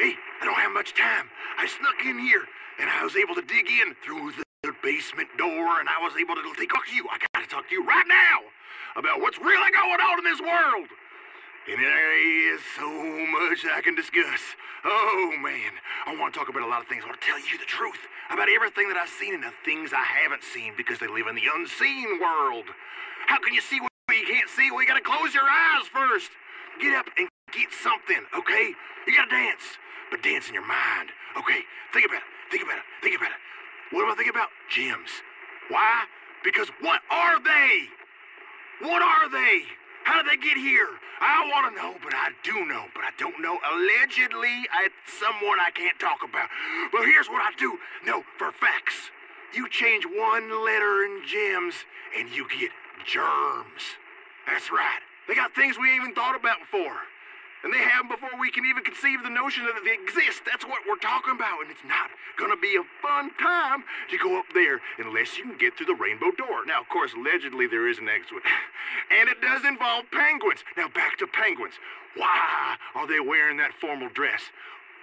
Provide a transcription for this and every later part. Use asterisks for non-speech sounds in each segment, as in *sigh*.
Hey, I don't have much time. I snuck in here, and I was able to dig in through the basement door, and I was able to talk to you. I gotta talk to you right now about what's really going on in this world. And there is so much I can discuss. Oh, man. I want to talk about a lot of things. I want to tell you the truth about everything that I've seen and the things I haven't seen because they live in the unseen world. How can you see what you can't see? Well, you got to close your eyes first. Get up and get something, okay? You got to dance, but dance in your mind. Okay, think about it. Think about it. Think about it. What do I think about? Gems. Why? Because what are they? What are they? How did they get here? I want to know, but I do know, but I don't know. Allegedly, it's someone I can't talk about. But here's what I do know for facts. You change one letter in gems, and you get germs. That's right. They got things we even thought about before. And they have before we can even conceive the notion that they exist. That's what we're talking about. And it's not going to be a fun time to go up there unless you can get through the rainbow door. Now, of course, allegedly there is an exit. *laughs* and it does involve penguins. Now, back to penguins. Why are they wearing that formal dress?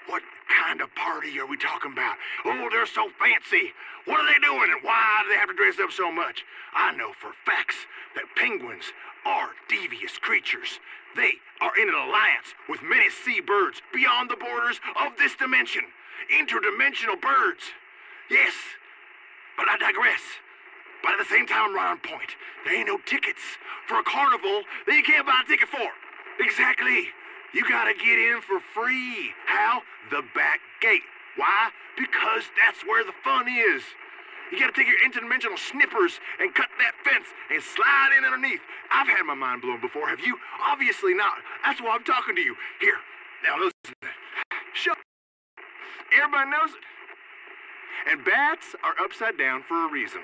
What kind of party are we talking about? Oh, they're so fancy. What are they doing and why do they have to dress up so much? I know for facts that penguins are devious creatures. They are in an alliance with many seabirds beyond the borders of this dimension. Interdimensional birds. Yes, but I digress. But at the same time, I'm right on point. There ain't no tickets for a carnival that you can't buy a ticket for. Exactly. You gotta get in for free. How? The back gate. Why? Because that's where the fun is. You gotta take your interdimensional snippers and cut that fence and slide in underneath. I've had my mind blown before. Have you? Obviously not. That's why I'm talking to you. Here, now listen. Shut. Everybody knows it. And bats are upside down for a reason.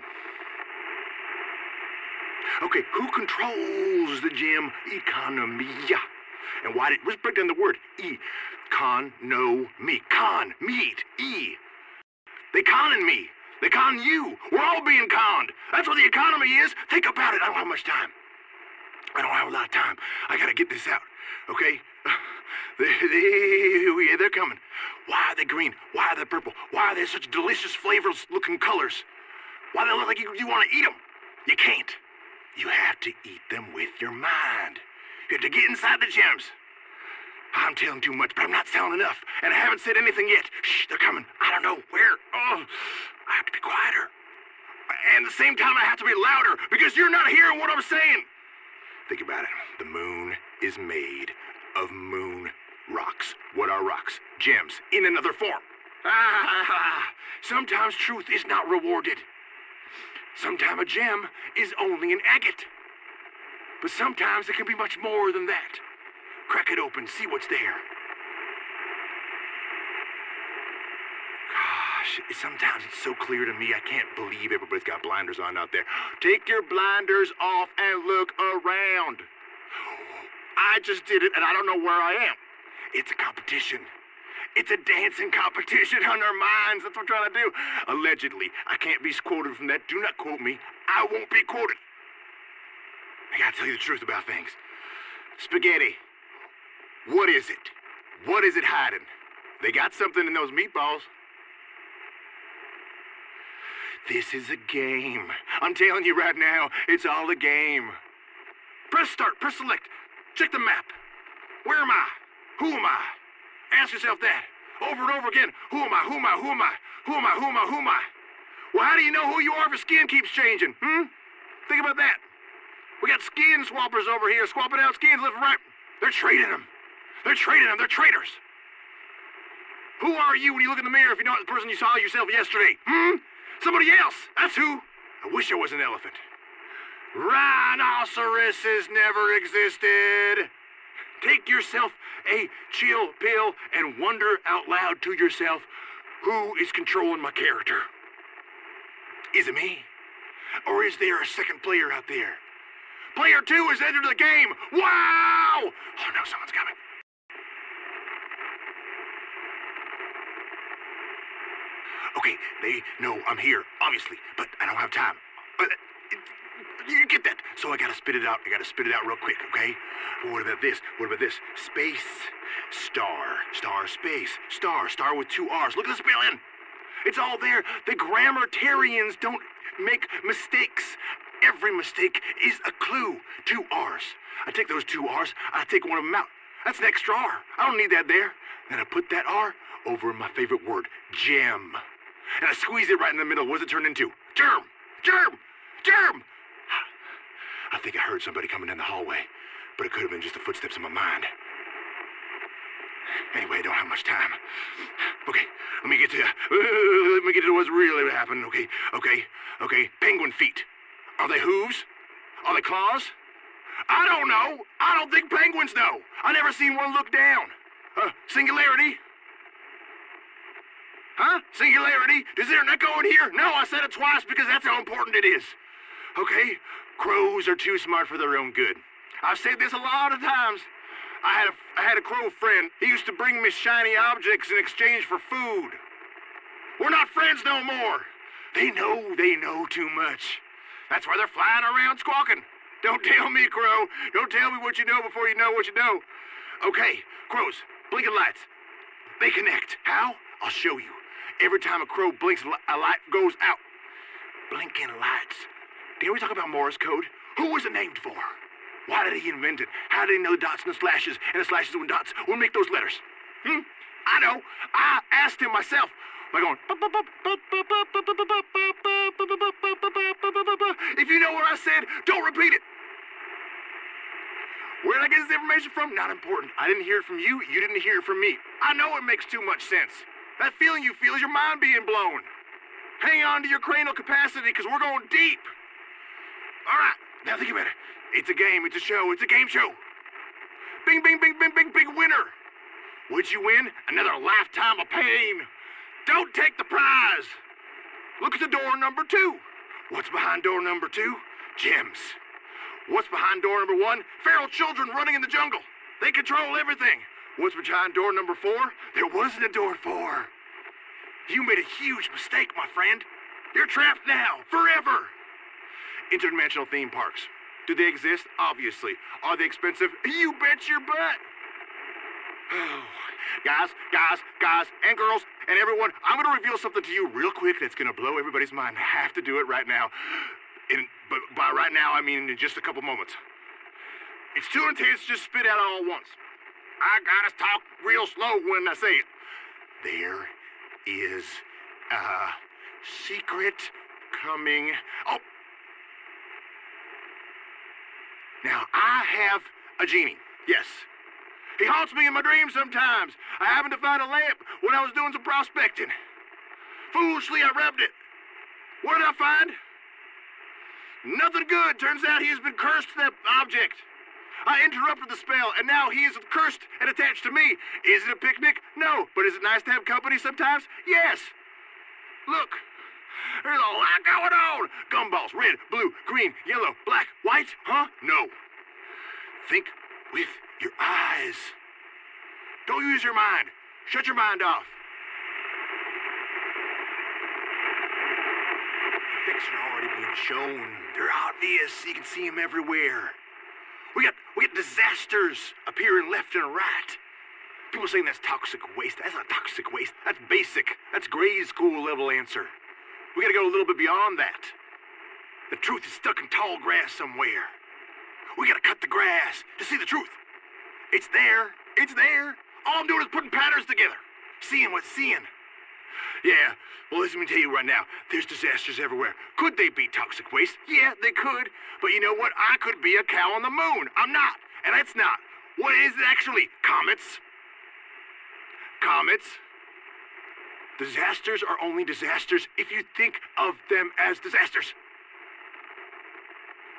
Okay, who controls the gem economy? And why did, let's break down the word. E. Con, no, me. Con, meet, E. They conning me. They con you. We're all being conned. That's what the economy is. Think about it. I don't have much time. I don't have a lot of time. I gotta get this out, okay? *laughs* They, they, yeah, they're coming. Why are they green? Why are they purple? Why are they such delicious flavors looking colors? Why do they look like you, you want to eat them? You can't. You have to eat them with your mind. You have to get inside the gems. I'm telling too much, but I'm not telling enough. And I haven't said anything yet. Shh, they're coming. I don't know where. Oh, I have to be quieter. And at the same time, I have to be louder because you're not hearing what I'm saying. Think about it. The moon is made of moon rocks. What are rocks? Gems in another form. Ah, *laughs* sometimes truth is not rewarded. Sometimes a gem is only an agate. But sometimes it can be much more than that. Crack it open, see what's there. Gosh, sometimes it's so clear to me, I can't believe everybody's got blinders on out there. Take your blinders off and look around. I just did it, and I don't know where I am. It's a competition. It's a dancing competition *laughs* on our minds. That's what I'm trying to do. Allegedly. I can't be quoted from that. Do not quote me. I won't be quoted. I gotta tell you the truth about things. Spaghetti. What is it? What is it hiding? They got something in those meatballs. This is a game. I'm telling you right now, it's all a game. Press start, press select. Check the map. Where am I? Who am I? Ask yourself that over and over again. Who am I? Who am I? Who am I? Who am I? Who am I? Who am I? Well, how do you know who you are if your skin keeps changing? Hmm? Think about that. We got skin swappers over here swapping out skins left and right. They're trading them. They're trading them. They're traitors. Who are you when you look in the mirror if you're not the person you saw yourself yesterday? Hmm? Somebody else. That's who. I wish I was an elephant. Rhinoceroses never existed. Take yourself a chill pill and wonder out loud to yourself who is controlling my character? Is it me? Or is there a second player out there? Player two has entered the game. Wow! Oh no, someone's coming. Okay, they know I'm here, obviously, but I don't have time. But uh, you get that. So I gotta spit it out. I gotta spit it out real quick, okay? What about this? What about this? Space, star, star, space, star, Starr with two R's. Look at the spelling. It's all there. The grammatarians don't make mistakes. Every mistake is a clue. Two R's. I take those two R's, I take one of them out. That's an extra R. I don't need that there. Then I put that R over my favorite word, gem. And I squeeze it right in the middle. What does it turn into? Germ! Germ! Germ! *sighs* I think I heard somebody coming down the hallway, but it could have been just the footsteps in my mind. Anyway, I don't have much time. Okay, let me get to uh, *laughs* let me get to what's really happening. Okay, okay, okay. Penguin feet. Are they hooves? Are they claws? I don't know. I don't think penguins know. I never seen one look down. Uh, singularity. Huh? Singularity? Is there an echo in here? No, I said it twice because that's how important it is. Okay? Crows are too smart for their own good. I've said this a lot of times. I had a, I had a crow friend. He used to bring me shiny objects in exchange for food. We're not friends no more. They know they know too much. That's why they're flying around squawking. Don't tell me, Crow. Don't tell me what you know before you know what you know. Okay, crows, blinking lights. They connect. How? I'll show you. Every time a crow blinks, a light goes out. Blinking lights. Did we talk about Morse code? Who was it named for? Why did he invent it? How did he know the dots and the slashes and the slashes and dots would make those letters? Hmm? I know. I asked him myself. By going. If you know what I said, don't repeat it. Where did I get this information from? Not important. I didn't hear it from you. You didn't hear it from me. I know it makes too much sense. That feeling you feel is your mind being blown. Hang on to your cranial capacity because we're going deep. All right, now think about it. It's a game, it's a show, it's a game show. Bing, bing, bing, bing, bing, big winner. What'd you win? Another lifetime of pain. Don't take the prize. Look at the door number two. What's behind door number two? Gems. What's behind door number one? Feral children running in the jungle. They control everything. What's behind door number four? There wasn't a door four. You made a huge mistake, my friend. You're trapped now, forever. Interdimensional theme parks. Do they exist? Obviously. Are they expensive? You bet your butt. Guys, guys, guys, and girls, and everyone, I'm to reveal something to you real quick that's to blow everybody's mind. I have to do it right now. In, but by right now, I mean in just a couple moments. It's too intense to just spit out all at once. I gotta talk real slow when I say it. There is a secret coming. Oh! Now, I have a genie. Yes. He haunts me in my dreams sometimes. I happened to find a lamp when I was doing some prospecting. Foolishly, I rubbed it. What did I find? Nothing good. Turns out he has been cursed to that object. I interrupted the spell, and now he is cursed and attached to me. Is it a picnic? No. But is it nice to have company sometimes? Yes. Look. There's a lot going on. Gumballs, red, blue, green, yellow, black, white, huh? No. Think with your eyes. Don't use your mind. Shut your mind off. The Effects are already being shown. They're obvious. You can see them everywhere. We got we got disasters appearing left and right. People saying that's toxic waste. That's not toxic waste. That's basic. That's grade school level answer. We gotta go a little bit beyond that. The truth is stuck in tall grass somewhere. We gotta cut the grass to see the truth. It's there. It's there. All I'm doing is putting patterns together. Seeing what's seeing. Yeah, well, let me tell you right now, there's disasters everywhere. Could they be toxic waste? Yeah, they could. But you know what? I could be a cow on the moon. I'm not. And that's not. What is it actually? Comets? Comets? Disasters are only disasters if you think of them as disasters.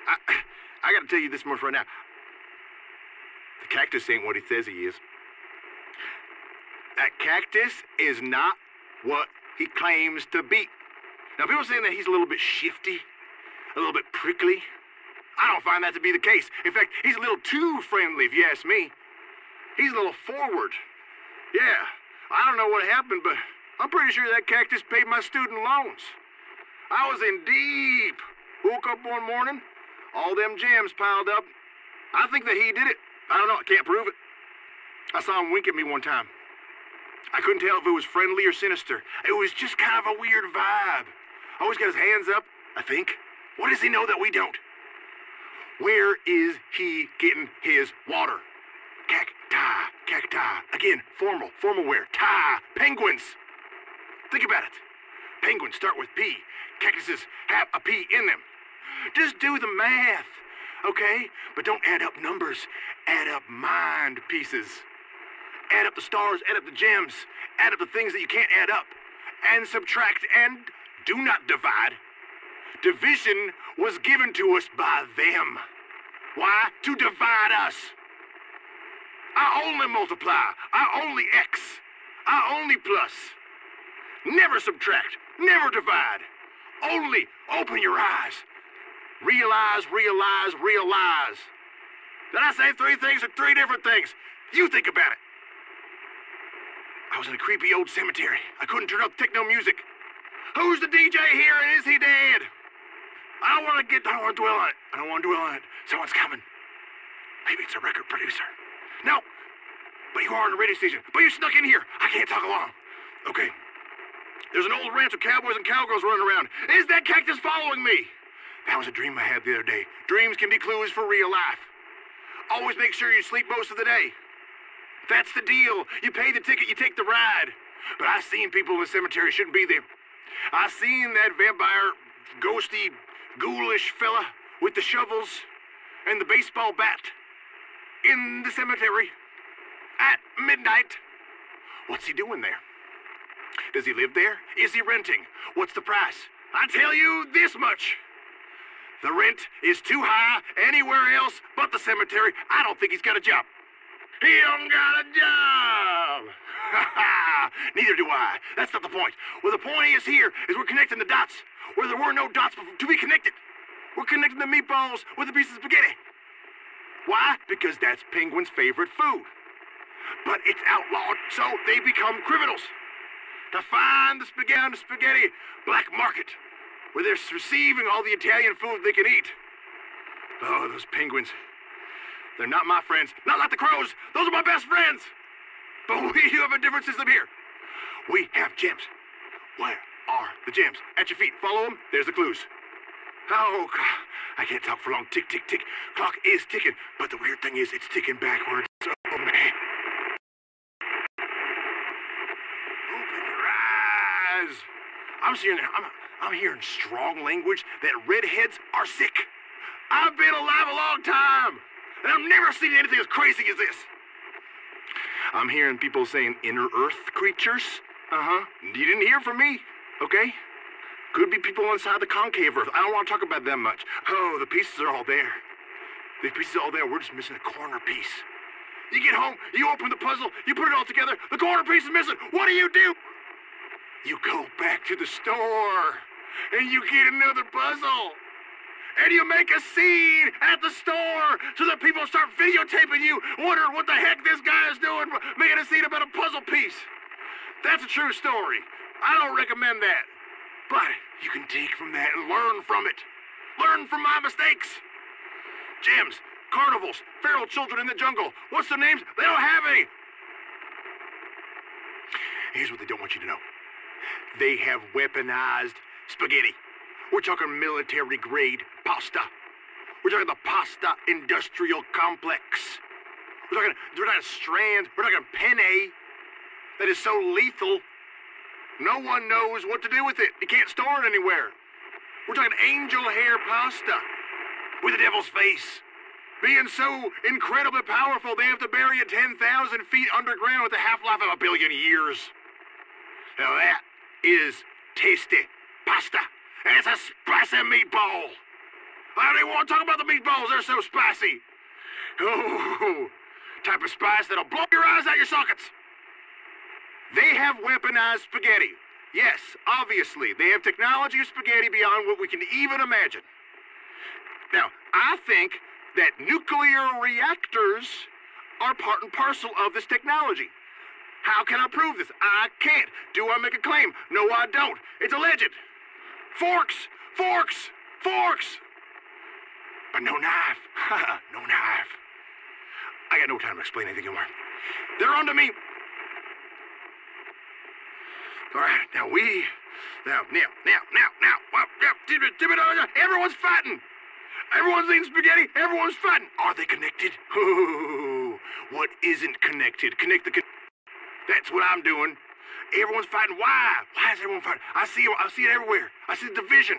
I, I gotta tell you this much right now. The cactus ain't what he says he is. That cactus is not what he claims to be. Now, people saying that he's a little bit shifty, a little bit prickly. I don't find that to be the case. In fact, he's a little too friendly, if you ask me. He's a little forward. Yeah, I don't know what happened, but I'm pretty sure that cactus paid my student loans. I was in deep. Woke up one morning, all them gems piled up. I think that he did it. I don't know, I can't prove it. I saw him wink at me one time. I couldn't tell if it was friendly or sinister. It was just kind of a weird vibe. Always got his hands up, I think. What does he know that we don't? Where is he getting his water? Cacti, cacti. Again, formal, formal wear. Tie, penguins. Think about it. Penguins start with P. Cactuses have a P in them. Just do the math, okay? But don't add up numbers. Add up mind pieces. Add up the stars, add up the gems, add up the things that you can't add up, and subtract, and do not divide. Division was given to us by them. Why? To divide us. I only multiply. I only X. I only plus. Never subtract. Never divide. Only open your eyes. Realize, realize, realize. Did I say three things or three different things? You think about it. I was in a creepy old cemetery. I couldn't turn up techno music. Who's the DJ here and is he dead? I don't want to get, I don't want to dwell on it. I don't want to dwell on it. Someone's coming. Maybe it's a record producer. No, but you are on the radio station. But you snuck in here. I can't talk along. Okay. There's an old ranch of cowboys and cowgirls running around. Is that cactus following me? That was a dream I had the other day. Dreams can be clues for real life. Always make sure you sleep most of the day. That's the deal. You pay the ticket, you take the ride. But I seen people in the cemetery shouldn't be there. I seen that vampire, ghosty, ghoulish fella with the shovels and the baseball bat in the cemetery at midnight. What's he doing there? Does he live there? Is he renting? What's the price? I tell you this much. The rent is too high anywhere else but the cemetery. I don't think he's got a job. He don't got a job. *laughs* Neither do I. That's not the point. Well, the point is here is we're connecting the dots where there were no dots to be connected. We're connecting the meatballs with a piece of spaghetti. Why? Because that's Penguin's favorite food. But it's outlawed, so they become criminals. To find the spaghetti, the spaghetti black market, where they're receiving all the Italian food they can eat. Oh, those penguins. They're not my friends. Not like the crows. Those are my best friends. But we do have a different system here. We have gems. Where are the gems? At your feet. Follow them. There's the clues. Oh, God. I can't talk for long. Tick, tick, tick. Clock is ticking. But the weird thing is, it's ticking backwards. Oh, man. Open your eyes. I'm hearing, I'm, I'm hearing strong language that redheads are sick. I've been alive a long time, and I've never seen anything as crazy as this. I'm hearing people saying inner earth creatures. Uh-huh. You didn't hear from me, okay? Could be people inside the concave earth. I don't want to talk about them much. Oh, the pieces are all there. The pieces are all there. We're just missing a corner piece. You get home, you open the puzzle, you put it all together, the corner piece is missing. What do you do? You go back to the store and you get another puzzle. And you make a scene at the store so that people start videotaping you, wondering what the heck this guy is doing, making a scene about a puzzle piece. That's a true story. I don't recommend that. But you can take from that and learn from it. Learn from my mistakes. Gems, carnivals, feral children in the jungle. What's their names? They don't have any. Here's what they don't want you to know. They have weaponized spaghetti. We're talking military grade pasta. We're talking the pasta industrial complex. We're talking, we're talking strand, we're talking penne that is so lethal, no one knows what to do with it. You can't store it anywhere. We're talking angel hair pasta with the devil's face. Being so incredibly powerful, they have to bury it 10,000 feet underground with a half-life of a billion years. Now that is tasty pasta. It's a spicy meatball. I don't even want to talk about the meatballs. They're so spicy. Oh, type of spice that'll blow your eyes out your sockets. They have weaponized spaghetti. Yes, obviously. They have technology of spaghetti beyond what we can even imagine. Now, I think that nuclear reactors are part and parcel of this technology. How can I prove this? I can't. Do I make a claim? No, I don't. It's a legend. Forks! Forks! Forks! but no knife. *laughs* no knife. I got no time to explain anything anymore. They're onto me. All right, now we, now, now, now, now, now, uh, everyone's fighting. Everyone's eating spaghetti. Everyone's fighting. Are they connected? Oh, *laughs* what isn't connected? Connect the. Con- That's what I'm doing. Everyone's fighting. Why? Why is everyone fighting? I see. I see it everywhere. I see the division.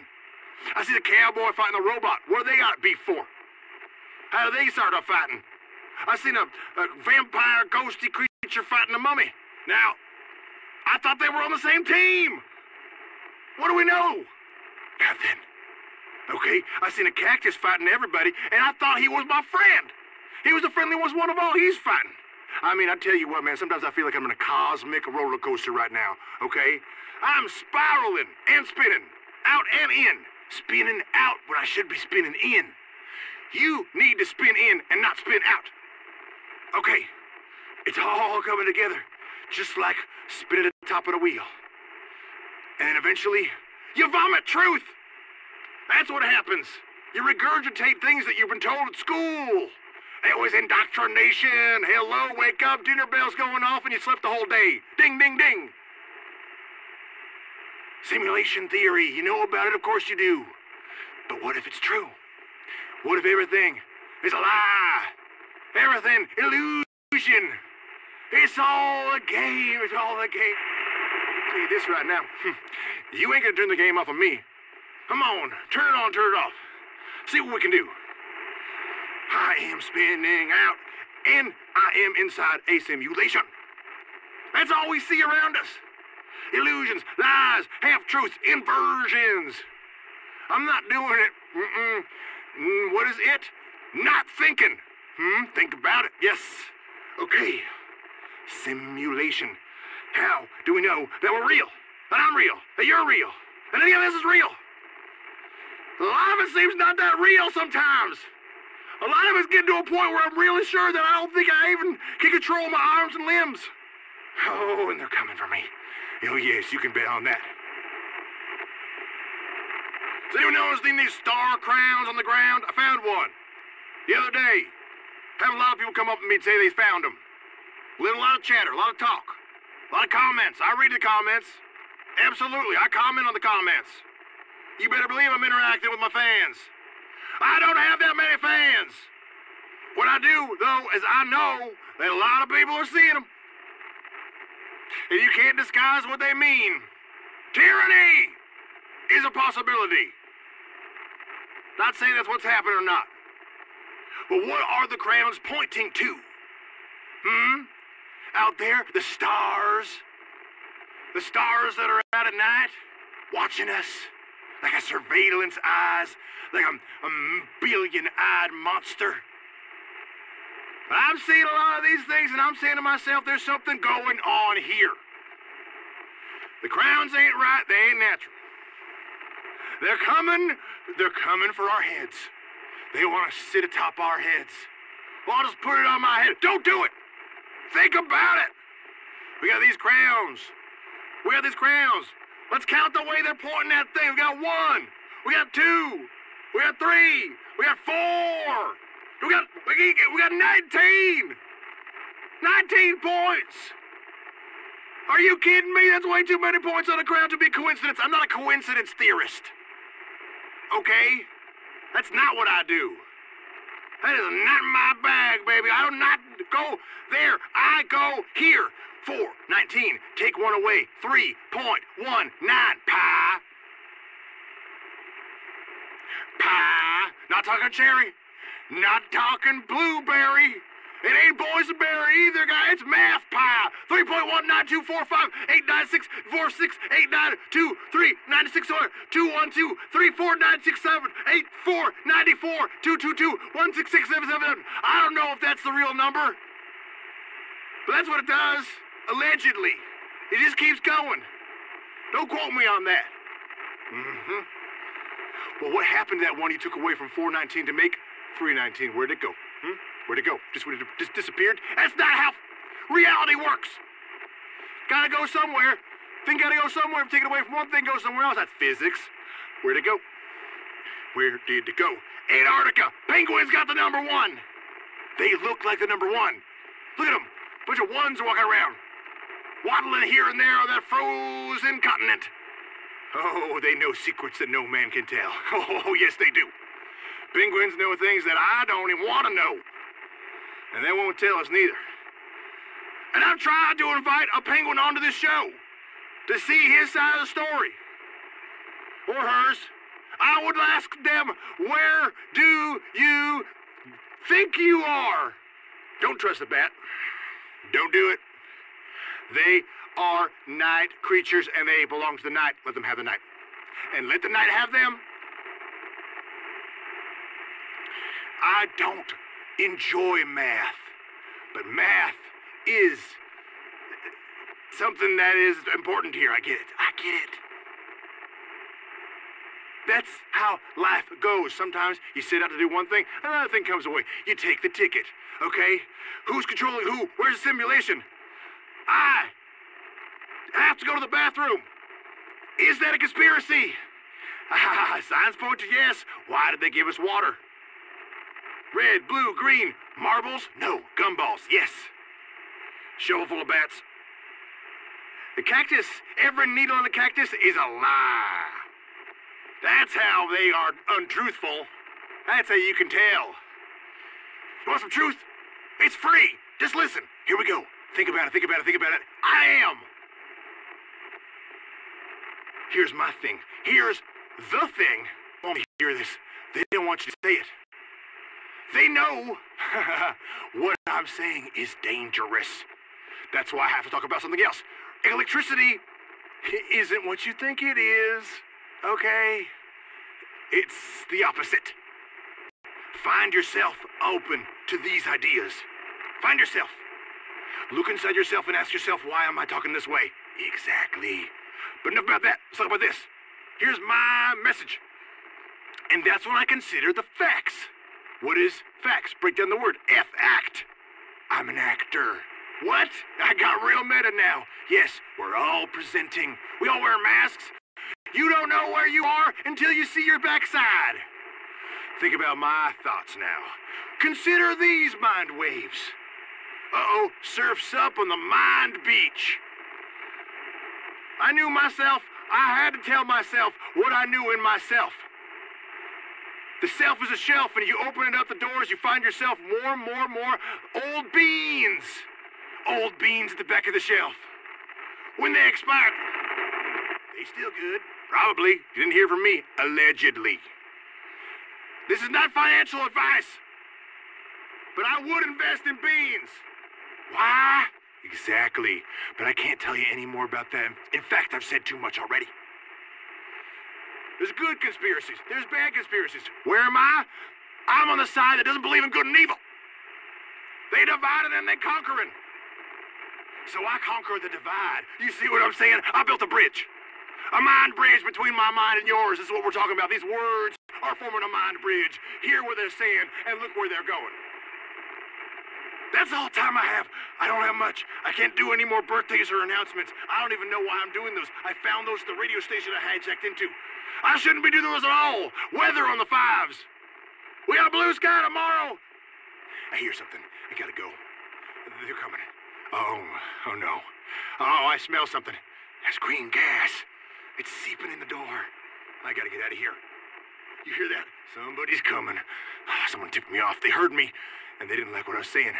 I see the cowboy fighting the robot. What they got beef for? How do they start up fighting? I seen a, a vampire, ghosty creature fighting a mummy. Now, I thought they were on the same team. What do we know? Nothing. Okay, I seen a cactus fighting everybody, and I thought he was my friend. He was the friendliest one of all. He's fighting. I mean, I tell you what, man, sometimes I feel like I'm in a cosmic roller coaster right now, okay? I'm spiraling and spinning, out and in, spinning out when I should be spinning in. You need to spin in and not spin out. Okay, it's all coming together, just like spinning at the top of the wheel. And eventually, you vomit truth. That's what happens. You regurgitate things that you've been told at school. It was indoctrination. Hello, wake up, dinner bell's going off, and you slept the whole day. Ding, ding, ding. Simulation theory. You know about it, of course you do. But what if it's true? What if everything is a lie? Everything illusion. It's all a game. It's all a game. You this right now. Hmm, you ain't gonna turn the game off of me. Come on, turn it on, turn it off. See what we can do. I am spinning out, and I am inside a simulation. That's all we see around us. Illusions, lies, half-truths, inversions. I'm not doing it. Mm-mm. Mm, what is it? Not thinking. Hmm? Think about it. Yes. Okay. Simulation. How do we know that we're real? That I'm real? That you're real? That any of this is real? Of it seems not that real sometimes. A lot of us get to a point where I'm really sure that I don't think I even can control my arms and limbs. Oh, and they're coming for me. Oh, yes, you can bet on that. Has anyone noticed these star crowns on the ground? I found one the other day. Had a lot of people come up to me and say they found them. A little, lot of chatter, a lot of talk, a lot of comments. I read the comments. Absolutely, I comment on the comments. You better believe I'm interacting with my fans. I don't have that many fans. What I do, though, is I know that a lot of people are seeing them. And you can't disguise what they mean. Tyranny is a possibility. Not saying that's what's happening or not. But what are the crowns pointing to? Hmm? Out there, the stars. The stars that are out at night, watching us like a surveillance eyes, like a, a billion-eyed monster. I'm seeing a lot of these things, and I'm saying to myself, there's something going on here. The crowns ain't right, they ain't natural. They're coming, they're coming for our heads. They want to sit atop our heads. Well, I'll just put it on my head. Don't do it. Think about it. We got these crowns. We got these crowns. Let's count the way they're pointing that thing. We got one. We got two. We got three. We got four. We got we got, we got 19. 19 points. Are you kidding me? That's way too many points on a crown to be coincidence. I'm not a coincidence theorist. Okay? That's not what I do. That is not my bag, baby. I do not go there. I go here. Four, 19. Take one away. 3.19. Pie. Pie. Not talking cherry. Not talking blueberry. It ain't boysenberry either, guy. It's math pie. 3.19245 896 46 892 3 96 212 34967 84 94 222 16677. I don't know if that's the real number, but that's what it does. Allegedly. It just keeps going. Don't quote me on that. Mm-hmm. Well, what happened to that one you took away from 419 to make 319? Where'd it go? Hmm? Where'd it go? Just, it just disappeared? That's not how reality works. Gotta go somewhere. Thing gotta go somewhere. If take it away from one thing, go somewhere else. That's physics. Where'd it go? Where did it go? Antarctica, penguins got the number one. They look like the number one. Look at them. Bunch of ones walking around. Waddling here and there on that frozen continent. Oh, they know secrets that no man can tell. *laughs* Oh, yes, they do. Penguins know things that I don't even want to know. And they won't tell us neither. And I've tried to invite a penguin onto this show to see his side of the story. Or hers. I would ask them, where do you think you are? Don't trust the bat. Don't do it. They are night creatures and they belong to the night. Let them have the night. And let the night have them. I don't enjoy math, but math is something that is important here. I get it. I get it. That's how life goes. Sometimes you set out to do one thing, another thing comes away. You take the ticket, okay? Who's controlling who? Where's the simulation? I have to go to the bathroom. Is that a conspiracy? *laughs* Ah, signs point to yes. Why did they give us water? Red, blue, green. Marbles? No. Gumballs? Yes. Shovel full of bats. The cactus, every needle on the cactus is a lie. That's how they are untruthful. That's how you can tell. You want some truth? It's free. Just listen. Here we go. Think about it, think about it, think about it. I am. Here's my thing. Here's the thing. Won't hear this. They don't want you to say it. They know *laughs* what I'm saying is dangerous. That's why I have to talk about something else. Electricity *laughs* isn't what you think it is, okay? It's the opposite. Find yourself open to these ideas. Find yourself. Look inside yourself and ask yourself, why am I talking this way? Exactly. But enough about that. Let's talk about this. Here's my message. And that's what I consider the facts. What is facts? Break down the word. F act. I'm an actor. What? I got real meta now. Yes, we're all presenting. We all wear masks. You don't know where you are until you see your backside. Think about my thoughts now. Consider these mind waves. Uh-oh, surf's up on the mind beach. I knew myself. I had to tell myself what I knew in myself. The self is a shelf, and you open it up the doors, you find yourself more, more, more old beans. Old beans at the back of the shelf. When they expire, they still good. Probably. You didn't hear from me. Allegedly. This is not financial advice. But I would invest in beans. Why? Exactly. But I can't tell you any more about that. In fact, I've said too much already. There's good conspiracies. There's bad conspiracies. Where am I? I'm on the side that doesn't believe in good and evil. They divide and then they conquering. So I conquer the divide. You see what I'm saying? I built a bridge. A mind bridge between my mind and yours. This is what we're talking about. These words are forming a mind bridge. Hear what they're saying and look where they're going. That's all time I have. I don't have much. I can't do any more birthdays or announcements. I don't even know why I'm doing those. I found those at the radio station I hijacked into. I shouldn't be doing those at all. Weather on the fives. We got blue sky tomorrow. I hear something. I gotta go. They're coming. Oh, oh no. Oh, I smell something. That's green gas. It's seeping in the door. I gotta get out of here. You hear that? Somebody's coming. Ah, someone tipped me off. They heard me, and they didn't like what I was saying.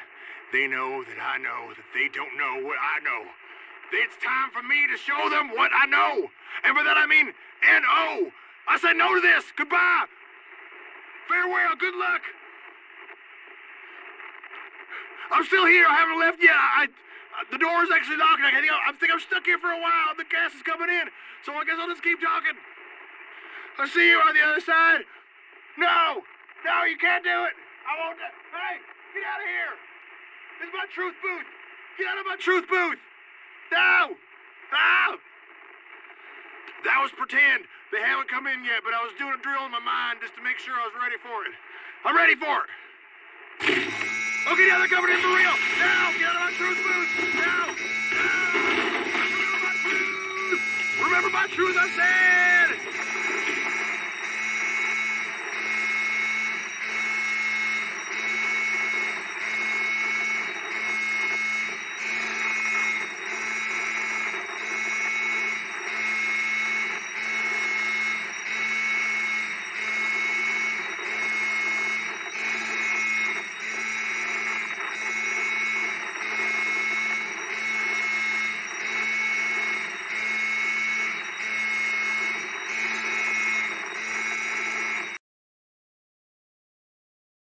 They know that I know that they don't know what I know. It's time for me to show them what I know. And by that I mean N-O. I said no to this. Goodbye. Farewell. Good luck. I'm still here. I haven't left yet. I, I the door is actually knocking. I think, I think I'm stuck here for a while. The gas is coming in. So I guess I'll just keep talking. I'll see you on the other side. No. No, you can't do it. I won't. Hey, get out of here. This is my truth booth! Get out of my truth booth! Now! Now! That was pretend. They haven't come in yet, but I was doing a drill in my mind just to make sure I was ready for it. I'm ready for it! Okay, now they're coming in for real! Now! Get out of my truth booth! Now! Now! Remember my truth! Remember my truth, I said!